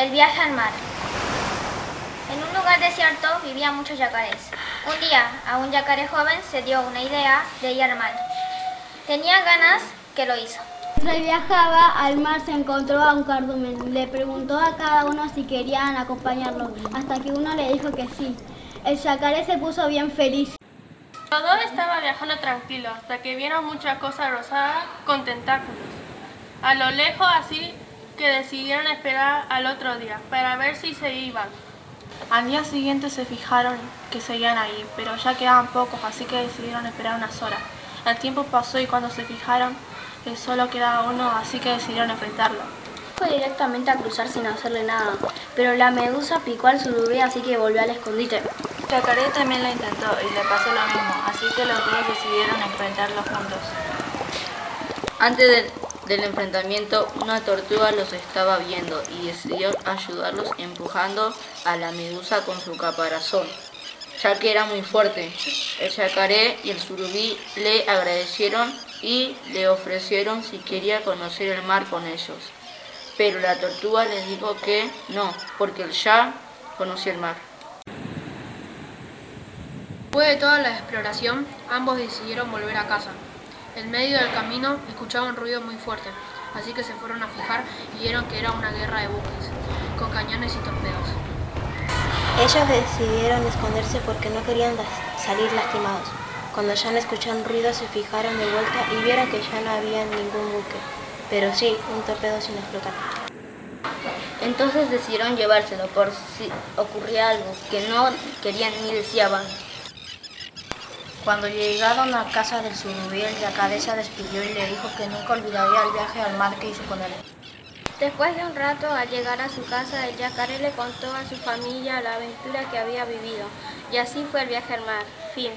El viaje al mar. En un lugar desierto vivían muchos yacarés. Un día, a un yacaré joven se dio una idea de ir al mar. Tenía ganas que lo hizo. Mientras viajaba al mar se encontró a un cardumen. Le preguntó a cada uno si querían acompañarlo, hasta que uno le dijo que sí. El yacaré se puso bien feliz. Los dos estaban viajando tranquilos hasta que vieron muchas cosas rosadas con tentáculos. A lo lejos así que decidieron esperar al otro día para ver si se iban. Al día siguiente se fijaron que seguían ahí, pero ya quedaban pocos, así que decidieron esperar unas horas. El tiempo pasó y cuando se fijaron que solo quedaba uno, así que decidieron enfrentarlo. Fue directamente a cruzar sin hacerle nada, pero la medusa picó al surubí, así que volvió al escondite. Yacaré también lo intentó y le pasó lo mismo, así que los dos decidieron enfrentarlos juntos. Antes del, del enfrentamiento, una tortuga los estaba viendo y decidió ayudarlos empujando a la medusa con su caparazón, ya que era muy fuerte. El yacaré y el surubí le agradecieron y le ofrecieron si quería conocer el mar con ellos. Pero la tortuga les dijo que no, porque él ya conocía el mar. Después de toda la exploración, ambos decidieron volver a casa. En medio del camino escuchaban un ruido muy fuerte, así que se fueron a fijar y vieron que era una guerra de buques, con cañones y torpedos. Ellos decidieron esconderse porque no querían salir lastimados. Cuando ya no escucharon ruido se fijaron de vuelta y vieron que ya no había ningún buque, pero sí un torpedo sin explotar. Entonces decidieron llevárselo por si ocurría algo que no querían ni deseaban. Cuando llegaron a casa del surubí, el yacaré se despidió y le dijo que nunca olvidaría el viaje al mar que hizo con él. Después de un rato, al llegar a su casa, el yacaré le contó a su familia la aventura que había vivido. Y así fue el viaje al mar. Fin.